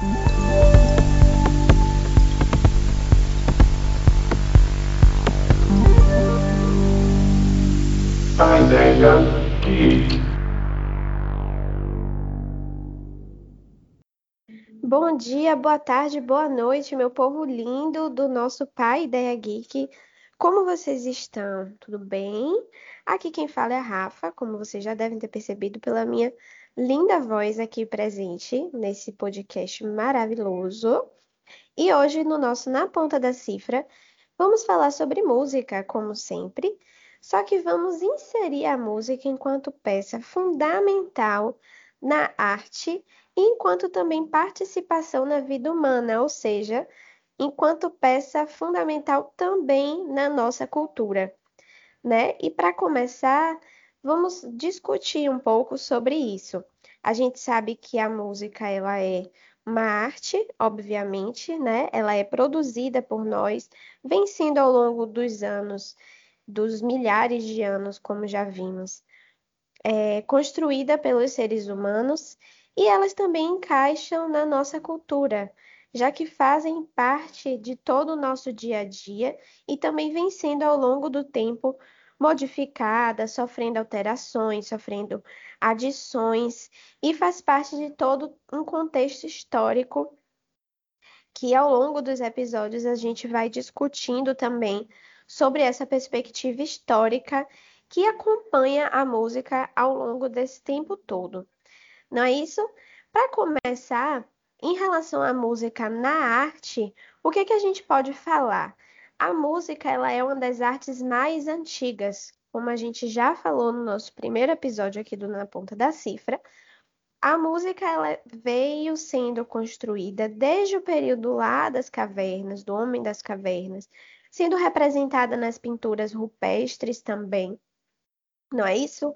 Ideia geek. Bom dia, boa tarde, boa noite, meu povo lindo do nosso Pai Ideia Geek. Como vocês estão? Tudo bem? Aqui quem fala é a Rafa, como vocês já devem ter percebido pela minha linda voz aqui presente nesse podcast maravilhoso. E hoje, no nosso Na Ponta da Cifra, vamos falar sobre música, como sempre, só que vamos inserir a música enquanto peça fundamental na arte, enquanto também participação na vida humana, ou seja, enquanto peça fundamental também na nossa cultura, né? E para começar, vamos discutir um pouco sobre isso. A gente sabe que a música ela é uma arte, obviamente, né? Ela é produzida por nós, vem sendo ao longo dos anos, dos milhares de anos, como já vimos, é construída pelos seres humanos e elas também encaixam na nossa cultura já que fazem parte de todo o nosso dia a dia e também vem sendo ao longo do tempo modificada, sofrendo alterações, sofrendo adições e faz parte de todo um contexto histórico que ao longo dos episódios a gente vai discutindo também sobre essa perspectiva histórica que acompanha a música ao longo desse tempo todo. Não é isso? Para começar, em relação à música na arte, o que, que a gente pode falar? A música ela é uma das artes mais antigas, como a gente já falou no nosso primeiro episódio aqui do Na Ponta da Cifra. A música ela veio sendo construída desde o período lá das cavernas, do homem das cavernas, sendo representada nas pinturas rupestres também. Não é isso?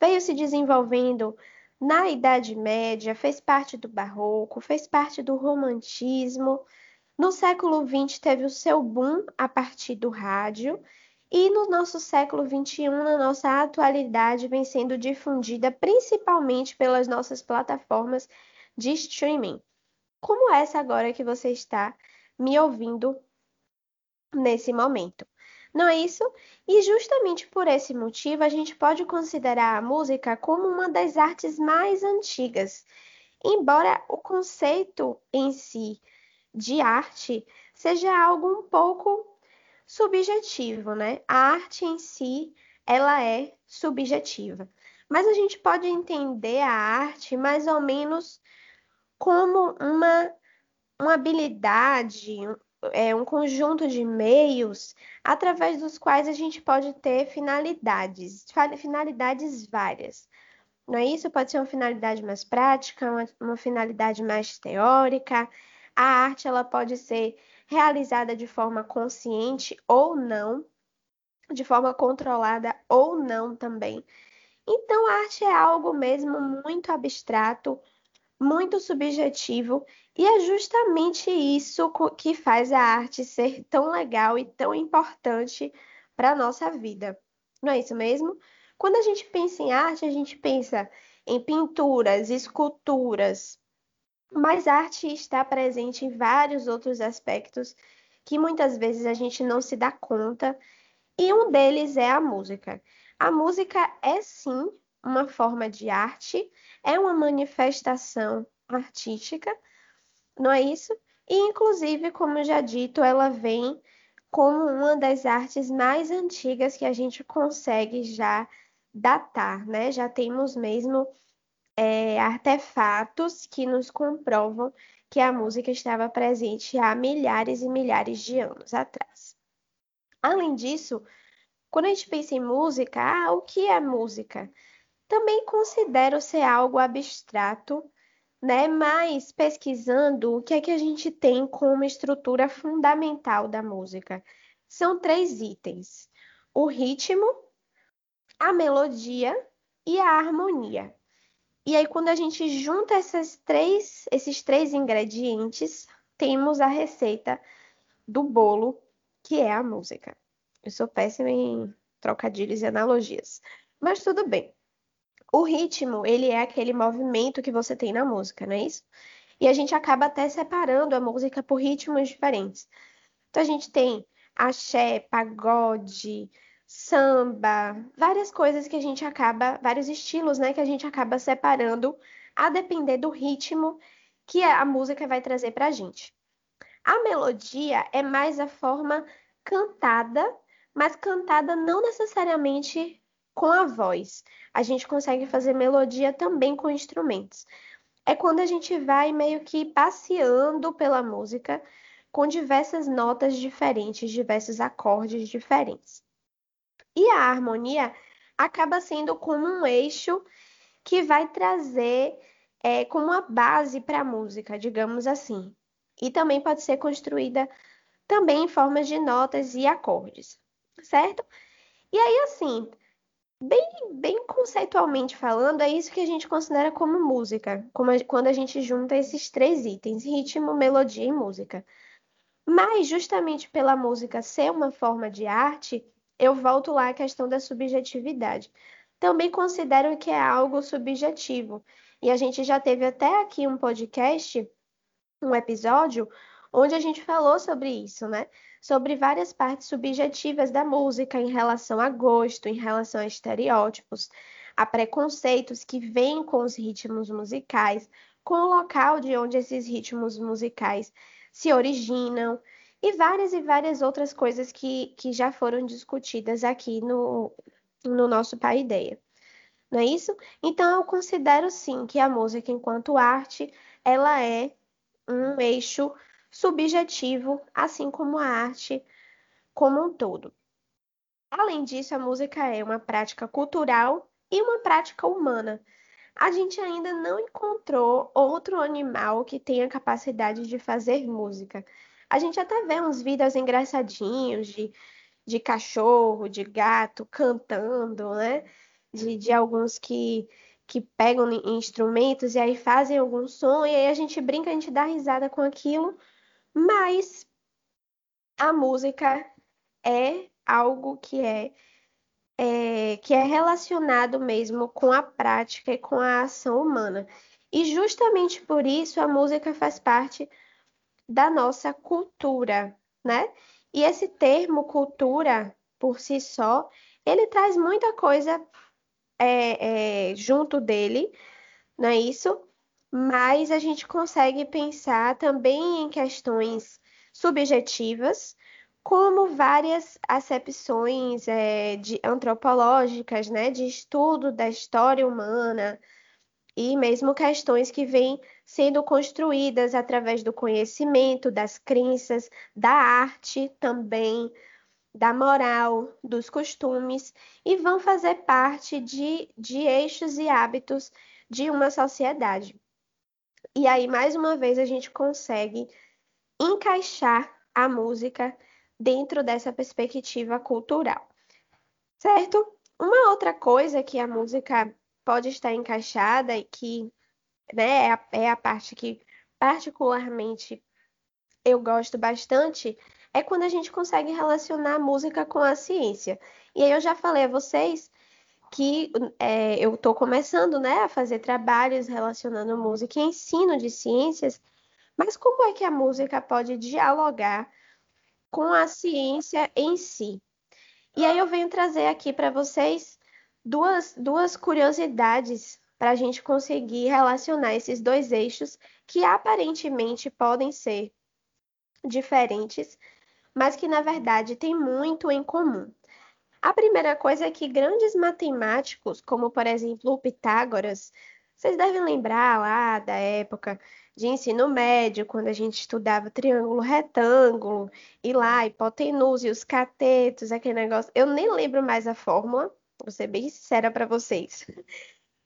Veio se desenvolvendo na Idade Média, fez parte do Barroco, fez parte do Romantismo. No século XX teve o seu boom a partir do rádio. E no nosso século XXI, na nossa atualidade, vem sendo difundida principalmente pelas nossas plataformas de streaming, como essa agora que você está me ouvindo nesse momento. Não é isso? E justamente por esse motivo, a gente pode considerar a música como uma das artes mais antigas. Embora o conceito em si de arte seja algo um pouco subjetivo, né? A arte em si, ela é subjetiva. Mas a gente pode entender a arte mais ou menos como uma, uma habilidade, é, um conjunto de meios através dos quais a gente pode ter finalidades, finalidades várias. Não é isso? Pode ser uma finalidade mais prática, uma, uma finalidade mais teórica. A arte ela pode ser realizada de forma consciente ou não, de forma controlada ou não também. Então, a arte é algo mesmo muito abstrato, muito subjetivo, e é justamente isso que faz a arte ser tão legal e tão importante para a nossa vida. Não é isso mesmo? Quando a gente pensa em arte, a gente pensa em pinturas, esculturas, mas a arte está presente em vários outros aspectos que muitas vezes a gente não se dá conta, e um deles é a música. A música é sim uma forma de arte, é uma manifestação artística, não é isso? E, inclusive, como já dito, ela vem como uma das artes mais antigas que a gente consegue já datar, né? Já temos mesmo é, artefatos que nos comprovam que a música estava presente há milhares e milhares de anos atrás. Além disso, quando a gente pensa em música, ah, o que é música? Também considero ser algo abstrato, né? Mas pesquisando, o que é que a gente tem como estrutura fundamental da música? São três itens: o ritmo, a melodia e a harmonia. E aí, quando a gente junta essas três, esses três ingredientes, temos a receita do bolo, que é a música. Eu sou péssima em trocadilhos e analogias, mas tudo bem. O ritmo, ele é aquele movimento que você tem na música, não é isso? E a gente acaba até separando a música por ritmos diferentes. Então a gente tem axé, pagode, samba, várias coisas que a gente acaba, vários estilos, né, que a gente acaba separando a depender do ritmo que a música vai trazer para a gente. A melodia é mais a forma cantada, mas cantada não necessariamente com a voz. A gente consegue fazer melodia também com instrumentos. É quando a gente vai meio que passeando pela música com diversas notas diferentes, diversos acordes diferentes. E a harmonia acaba sendo como um eixo que vai trazer é, como uma base para a música, digamos assim. E também pode ser construída também em formas de notas e acordes, certo? E aí, assim, bem, bem conceitualmente falando, é isso que a gente considera como música, como a, quando a gente junta esses três itens: ritmo, melodia e música. Mas, justamente pela música ser uma forma de arte, eu volto lá à questão da subjetividade. Também considero que é algo subjetivo. E a gente já teve até aqui um podcast, um episódio, onde a gente falou sobre isso, né? Sobre várias partes subjetivas da música em relação a gosto, em relação a estereótipos, a preconceitos que vêm com os ritmos musicais, com o local de onde esses ritmos musicais se originam e várias e várias outras coisas que, que já foram discutidas aqui no, no nosso Pai Ideia. Não é isso? Então eu considero sim que a música enquanto arte, ela é um eixo subjetivo, assim como a arte como um todo. Além disso, a música é uma prática cultural e uma prática humana. A gente ainda não encontrou outro animal que tenha capacidade de fazer música. A gente até vê uns vídeos engraçadinhos de, de cachorro, de gato cantando, né? De, de alguns que, que pegam instrumentos e aí fazem algum som, e aí a gente brinca, a gente dá risada com aquilo, mas a música é algo que é, é, que é relacionado mesmo com a prática e com a ação humana. E justamente por isso a música faz parte da nossa cultura, né? E esse termo cultura, por si só, ele traz muita coisa é, é, junto dele, não é isso? mas a gente consegue pensar também em questões subjetivas, como várias acepções é, de, antropológicas, né, de estudo da história humana, e mesmo questões que vêm sendo construídas através do conhecimento, das crenças, da arte também, da moral, dos costumes, e vão fazer parte de, de eixos e hábitos de uma sociedade. E aí, mais uma vez, a gente consegue encaixar a música dentro dessa perspectiva cultural, certo? Uma outra coisa que a música pode estar encaixada e que né, é, a, é a parte que particularmente eu gosto bastante é quando a gente consegue relacionar a música com a ciência. E aí eu já falei a vocês que é, eu estou começando né, a fazer trabalhos relacionando música e ensino de ciências, mas como é que a música pode dialogar com a ciência em si? E aí eu venho trazer aqui para vocês duas, duas curiosidades para a gente conseguir relacionar esses dois eixos que aparentemente podem ser diferentes, mas que na verdade têm muito em comum. A primeira coisa é que grandes matemáticos, como por exemplo o Pitágoras, vocês devem lembrar lá da época de ensino médio, quando a gente estudava triângulo retângulo, e lá, hipotenusa e os catetos, aquele negócio. Eu nem lembro mais a fórmula, vou ser bem sincera para vocês.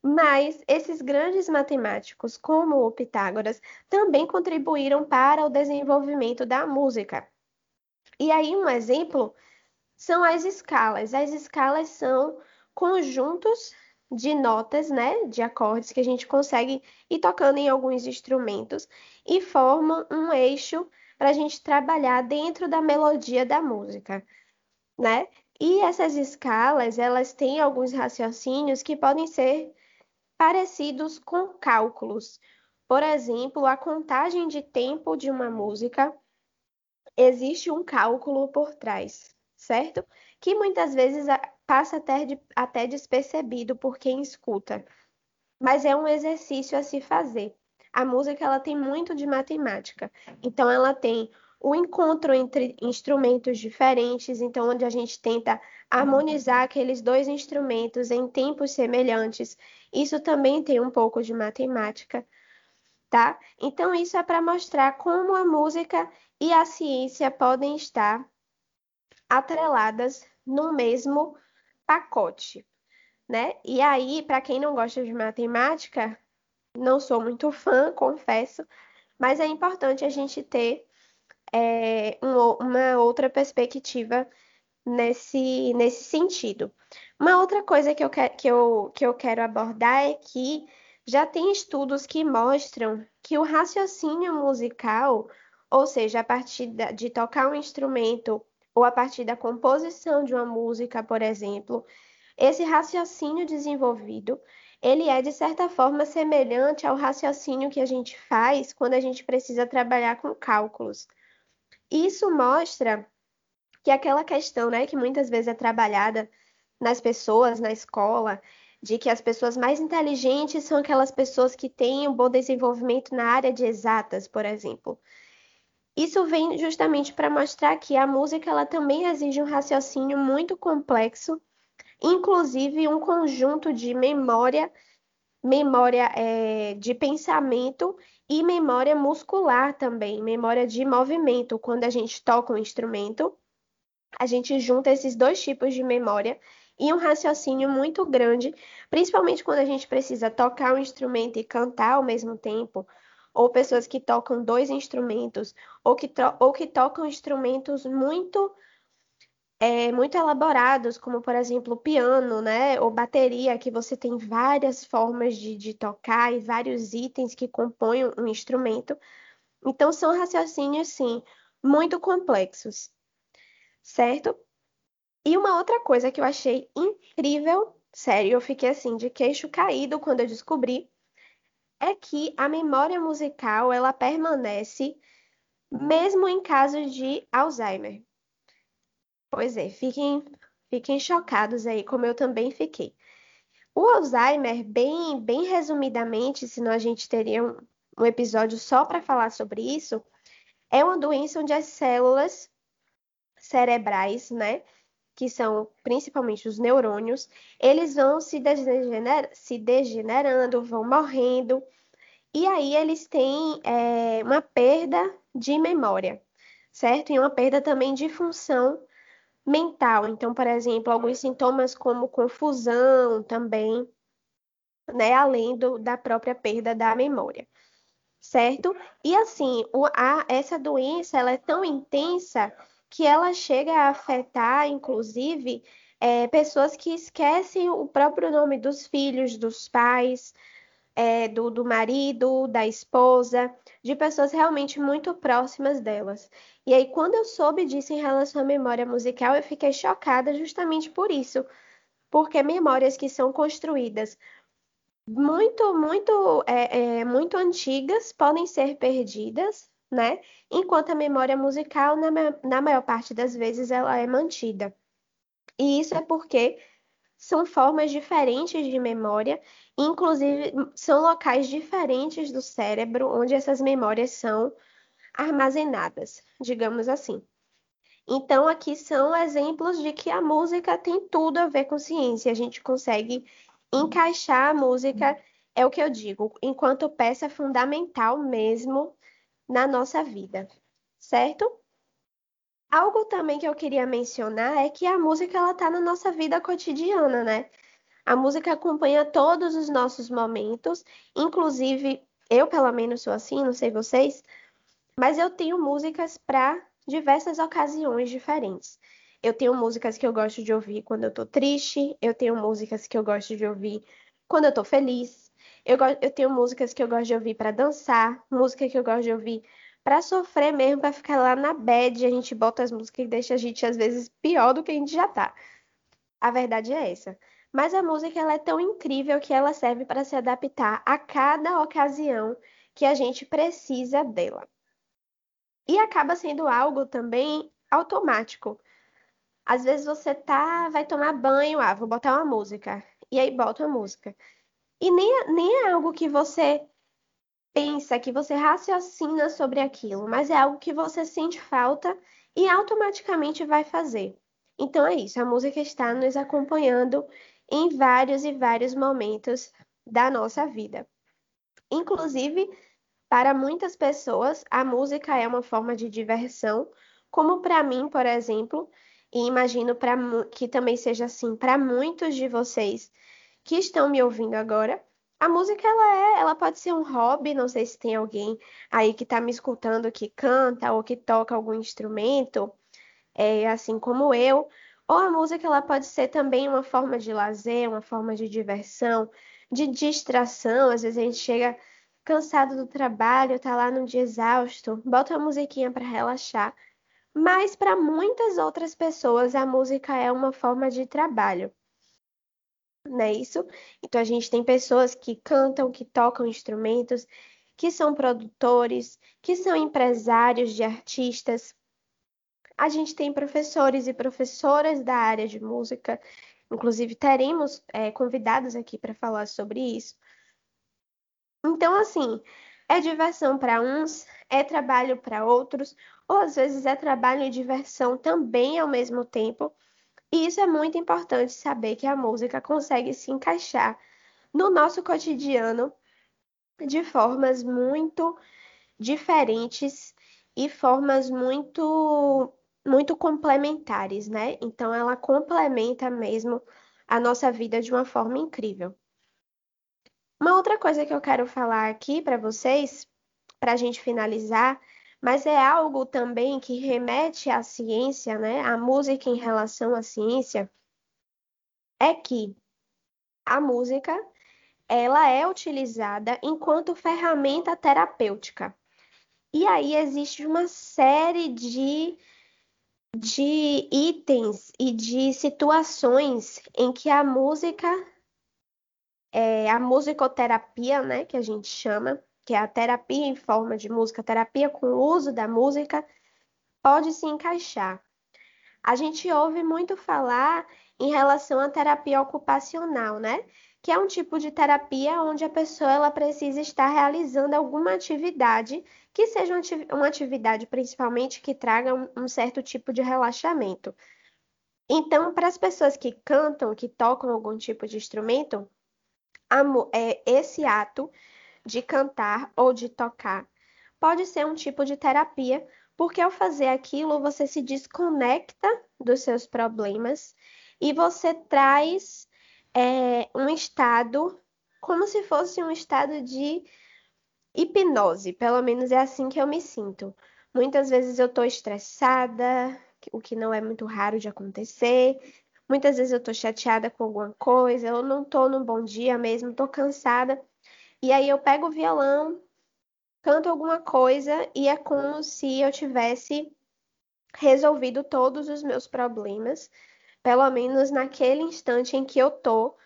Mas esses grandes matemáticos, como o Pitágoras, também contribuíram para o desenvolvimento da música. E aí, um exemplo são as escalas. As escalas são conjuntos de notas, né, de acordes que a gente consegue ir tocando em alguns instrumentos e formam um eixo para a gente trabalhar dentro da melodia da música, né? E essas escalas, elas têm alguns raciocínios que podem ser parecidos com cálculos. Por exemplo, a contagem de tempo de uma música, existe um cálculo por trás, certo? Que muitas vezes passa até, de, até despercebido por quem escuta, mas é um exercício a se fazer. A música ela tem muito de matemática, então ela tem o encontro entre instrumentos diferentes, então onde a gente tenta harmonizar aqueles dois instrumentos em tempos semelhantes. Isso também tem um pouco de matemática, tá? Então isso é para mostrar como a música e a ciência podem estar atreladas no mesmo pacote, né? E aí, para quem não gosta de matemática, não sou muito fã, confesso, mas é importante a gente ter é, um, uma outra perspectiva nesse, nesse sentido. Uma outra coisa que eu, que, que, eu, que eu quero abordar é que já tem estudos que mostram que o raciocínio musical, ou seja, a partir de tocar um instrumento ou a partir da composição de uma música, por exemplo, esse raciocínio desenvolvido, ele é de certa forma semelhante ao raciocínio que a gente faz quando a gente precisa trabalhar com cálculos. Isso mostra que aquela questão, né, que muitas vezes é trabalhada nas pessoas, na escola, de que as pessoas mais inteligentes são aquelas pessoas que têm um bom desenvolvimento na área de exatas, por exemplo. Isso vem justamente para mostrar que a música ela também exige um raciocínio muito complexo, inclusive um conjunto de memória, memória é, de pensamento e memória muscular também, memória de movimento. Quando a gente toca um instrumento, a gente junta esses dois tipos de memória e um raciocínio muito grande, principalmente quando a gente precisa tocar um instrumento e cantar ao mesmo tempo, ou pessoas que tocam dois instrumentos, ou que, ou que tocam instrumentos muito é, muito elaborados, como por exemplo piano, né, ou bateria, que você tem várias formas de, de tocar e vários itens que compõem um instrumento. Então são raciocínios, sim, muito complexos, certo? E uma outra coisa que eu achei incrível, sério, eu fiquei assim de queixo caído quando eu descobri, é que a memória musical ela permanece mesmo em casos de Alzheimer. Pois é, fiquem, fiquem chocados aí, como eu também fiquei. O Alzheimer, bem, bem resumidamente, senão a gente teria um, um episódio só para falar sobre isso, é uma doença onde as células cerebrais, né, que são principalmente os neurônios, eles vão se, degener se degenerando, vão morrendo, e aí eles têm é, uma perda de memória, certo? E uma perda também de função mental. Então, por exemplo, alguns sintomas como confusão também, né? Além do, da própria perda da memória, certo? E assim, o, a, essa doença ela é tão intensa que ela chega a afetar, inclusive, é, pessoas que esquecem o próprio nome dos filhos, dos pais, é, do, do marido, da esposa, de pessoas realmente muito próximas delas. E aí, quando eu soube disso em relação à memória musical, eu fiquei chocada justamente por isso, porque memórias que são construídas muito, muito, é, é, muito antigas podem ser perdidas né? Enquanto a memória musical, na, na maior parte das vezes, ela é mantida. E isso é porque são formas diferentes de memória, inclusive são locais diferentes do cérebro onde essas memórias são armazenadas, digamos assim. Então, aqui são exemplos de que a música tem tudo a ver com ciência. A gente consegue encaixar a música, é o que eu digo, enquanto peça fundamental mesmo na nossa vida, certo? Algo também que eu queria mencionar é que a música ela tá na nossa vida cotidiana, né? A música acompanha todos os nossos momentos, inclusive eu pelo menos sou assim, não sei vocês, mas eu tenho músicas para diversas ocasiões diferentes. Eu tenho músicas que eu gosto de ouvir quando eu tô triste, eu tenho músicas que eu gosto de ouvir quando eu tô feliz, eu, eu tenho músicas que eu gosto de ouvir para dançar, música que eu gosto de ouvir para sofrer mesmo, para ficar lá na bed. A gente bota as músicas e deixa a gente às vezes pior do que a gente já tá. A verdade é essa. Mas a música ela é tão incrível que ela serve para se adaptar a cada ocasião que a gente precisa dela. E acaba sendo algo também automático. Às vezes você tá, vai tomar banho, ah, vou botar uma música. E aí bota uma música. E nem, é, nem é algo que você pensa, que você raciocina sobre aquilo, mas é algo que você sente falta e automaticamente vai fazer. Então é isso, a música está nos acompanhando em vários e vários momentos da nossa vida. Inclusive, para muitas pessoas, a música é uma forma de diversão, como para mim, por exemplo, e imagino pra, que também seja assim para muitos de vocês que estão me ouvindo agora. A música ela é, ela pode ser um hobby, não sei se tem alguém aí que está me escutando que canta ou que toca algum instrumento, é, assim como eu. Ou a música ela pode ser também uma forma de lazer, uma forma de diversão, de distração. Às vezes a gente chega cansado do trabalho, tá lá num dia exausto, bota uma musiquinha para relaxar. Mas para muitas outras pessoas a música é uma forma de trabalho. Não é isso? Então a gente tem pessoas que cantam, que tocam instrumentos, que são produtores, que são empresários de artistas. A gente tem professores e professoras da área de música, inclusive teremos é, convidados aqui para falar sobre isso. Então, assim, é diversão para uns, é trabalho para outros, ou às vezes é trabalho e diversão também ao mesmo tempo. E isso é muito importante saber que a música consegue se encaixar no nosso cotidiano de formas muito diferentes e formas muito muito complementares, né? Então ela complementa mesmo a nossa vida de uma forma incrível. Uma outra coisa que eu quero falar aqui para vocês, para a gente finalizar, mas é algo também que remete à ciência, né? A música em relação à ciência, é que a música ela é utilizada enquanto ferramenta terapêutica. E aí existe uma série de, de itens e de situações em que a música é, a musicoterapia, né, que a gente chama, que é a terapia em forma de música, terapia com o uso da música, pode se encaixar. A gente ouve muito falar em relação à terapia ocupacional, né? Que é um tipo de terapia onde a pessoa ela precisa estar realizando alguma atividade que seja uma atividade principalmente que traga um, certo tipo de relaxamento. Então, para as pessoas que cantam, que tocam algum tipo de instrumento, é, esse ato de cantar ou de tocar pode ser um tipo de terapia, porque ao fazer aquilo você se desconecta dos seus problemas e você traz é, um estado como se fosse um estado de hipnose, pelo menos é assim que eu me sinto. Muitas vezes eu tô estressada, o que não é muito raro de acontecer, Muitas vezes eu tô chateada com alguma coisa, eu não tô num bom dia mesmo, tô cansada. E aí eu pego o violão, canto alguma coisa e é como se eu tivesse resolvido todos os meus problemas, pelo menos naquele instante em que eu tô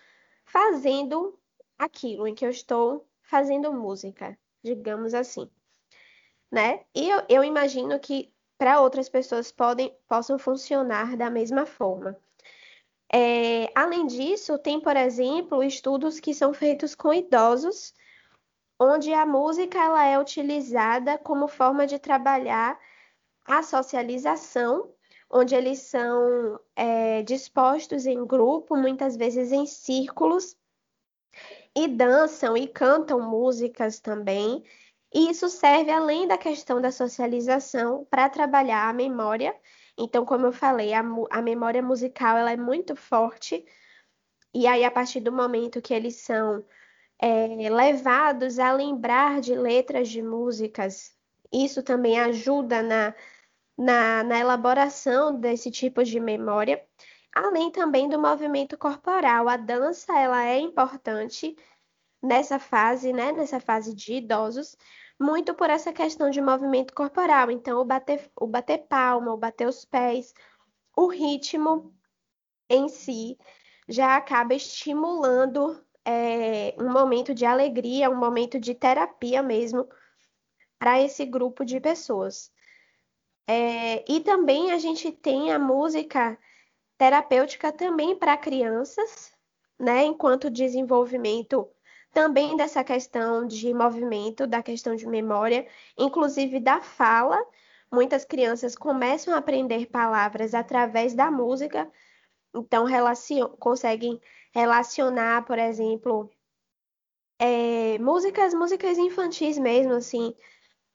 fazendo aquilo, em que eu estou fazendo música, digamos assim, né? E eu, eu imagino que para outras pessoas podem, possam funcionar da mesma forma. É, além disso, tem, por exemplo, estudos que são feitos com idosos, onde a música ela é utilizada como forma de trabalhar a socialização, onde eles são é, dispostos em grupo, muitas vezes em círculos, e dançam e cantam músicas também. E isso serve, além da questão da socialização, para trabalhar a memória então, como eu falei, a, a memória musical ela é muito forte, e aí, a partir do momento que eles são é, levados a lembrar de letras de músicas, isso também ajuda na, na, na elaboração desse tipo de memória, além também do movimento corporal. A dança ela é importante nessa fase, né, nessa fase de idosos, muito por essa questão de movimento corporal. Então, o bater, o bater palma, o bater os pés, o ritmo em si já acaba estimulando é, um momento de alegria, um momento de terapia mesmo para esse grupo de pessoas. É, e também a gente tem a música terapêutica também para crianças, né? Enquanto desenvolvimento também dessa questão de movimento, da questão de memória, inclusive da fala. Muitas crianças começam a aprender palavras através da música, então relacion conseguem relacionar, por exemplo, é, músicas, músicas infantis mesmo, assim,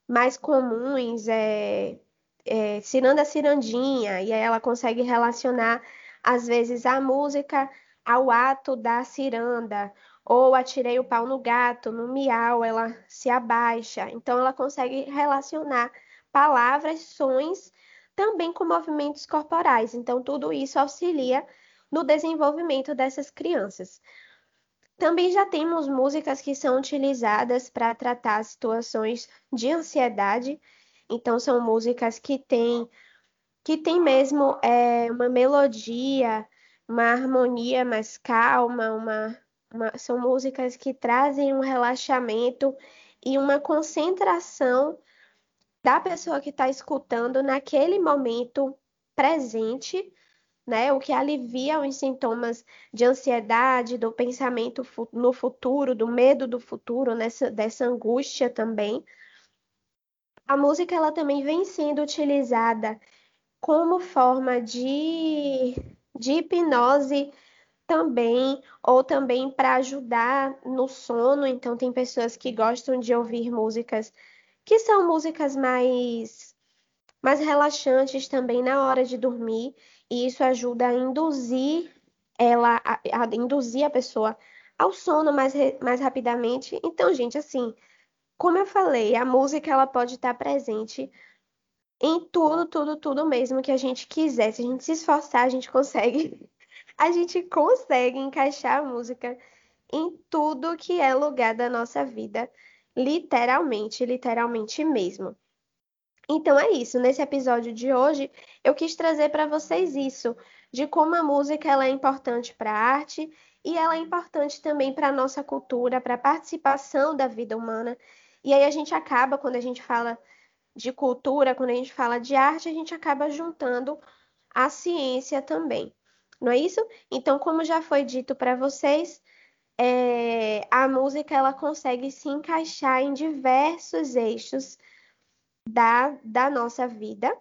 mais comuns, é, é, Ciranda Cirandinha, e aí ela consegue relacionar, às vezes, a música ao ato da ciranda, ou atirei o pau no gato, no miau, ela se abaixa. Então, ela consegue relacionar palavras, sons, também com movimentos corporais. Então, tudo isso auxilia no desenvolvimento dessas crianças. Também já temos músicas que são utilizadas para tratar situações de ansiedade. Então, são músicas que têm que tem mesmo é, uma melodia, uma harmonia mais calma, uma, uma, são músicas que trazem um relaxamento e uma concentração da pessoa que está escutando naquele momento presente né? O que alivia os sintomas de ansiedade, do pensamento no futuro, do medo do futuro, nessa, dessa angústia também. A música ela também vem sendo utilizada como forma de, de hipnose também, ou também para ajudar no sono. Então, tem pessoas que gostam de ouvir músicas que são músicas mais, mais relaxantes também na hora de dormir e isso ajuda a induzir ela, a, a induzir a pessoa ao sono mais, mais rapidamente. Então, gente, assim, como eu falei, a música ela pode estar presente em tudo, tudo, tudo mesmo que a gente quiser. Se a gente se esforçar, a gente consegue. A gente consegue encaixar a música em tudo que é lugar da nossa vida, literalmente, literalmente mesmo. Então é isso. Nesse episódio de hoje, eu quis trazer para vocês isso, de como a música ela é importante para a arte e ela é importante também para a nossa cultura, para a participação da vida humana. E aí a gente acaba, quando a gente fala de cultura, quando a gente fala de arte, a gente acaba juntando a ciência também. Não é isso? Então, como já foi dito para vocês, é, a música ela consegue se encaixar em diversos eixos da, da nossa vida,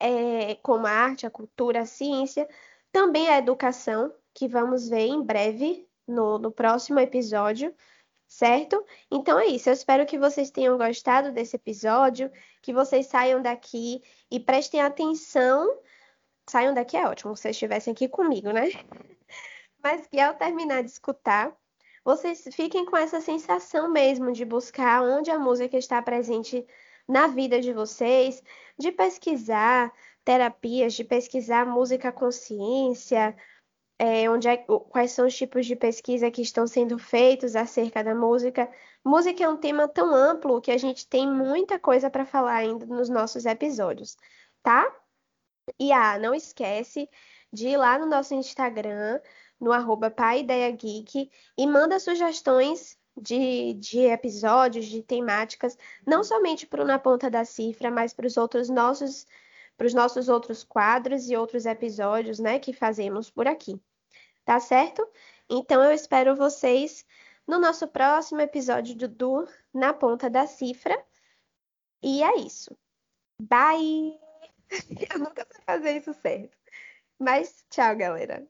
é, como a arte, a cultura, a ciência, também a educação, que vamos ver em breve no, no próximo episódio, certo? Então é isso. Eu espero que vocês tenham gostado desse episódio, que vocês saiam daqui e prestem atenção. Saiam daqui é ótimo, se vocês estivessem aqui comigo, né? Mas que ao terminar de escutar, vocês fiquem com essa sensação mesmo de buscar onde a música está presente na vida de vocês, de pesquisar terapias, de pesquisar música consciência, é, onde é, quais são os tipos de pesquisa que estão sendo feitos acerca da música. Música é um tema tão amplo que a gente tem muita coisa para falar ainda nos nossos episódios, tá? E ah, não esquece de ir lá no nosso Instagram, no arroba Geek, e manda sugestões de, de episódios, de temáticas, não somente para o Na Ponta da Cifra, mas para os outros nossos, para os nossos outros quadros e outros episódios, né, que fazemos por aqui. Tá certo? Então eu espero vocês no nosso próximo episódio do, do Na Ponta da Cifra. E é isso. Bye! Eu nunca sei fazer isso certo. Mas tchau, galera.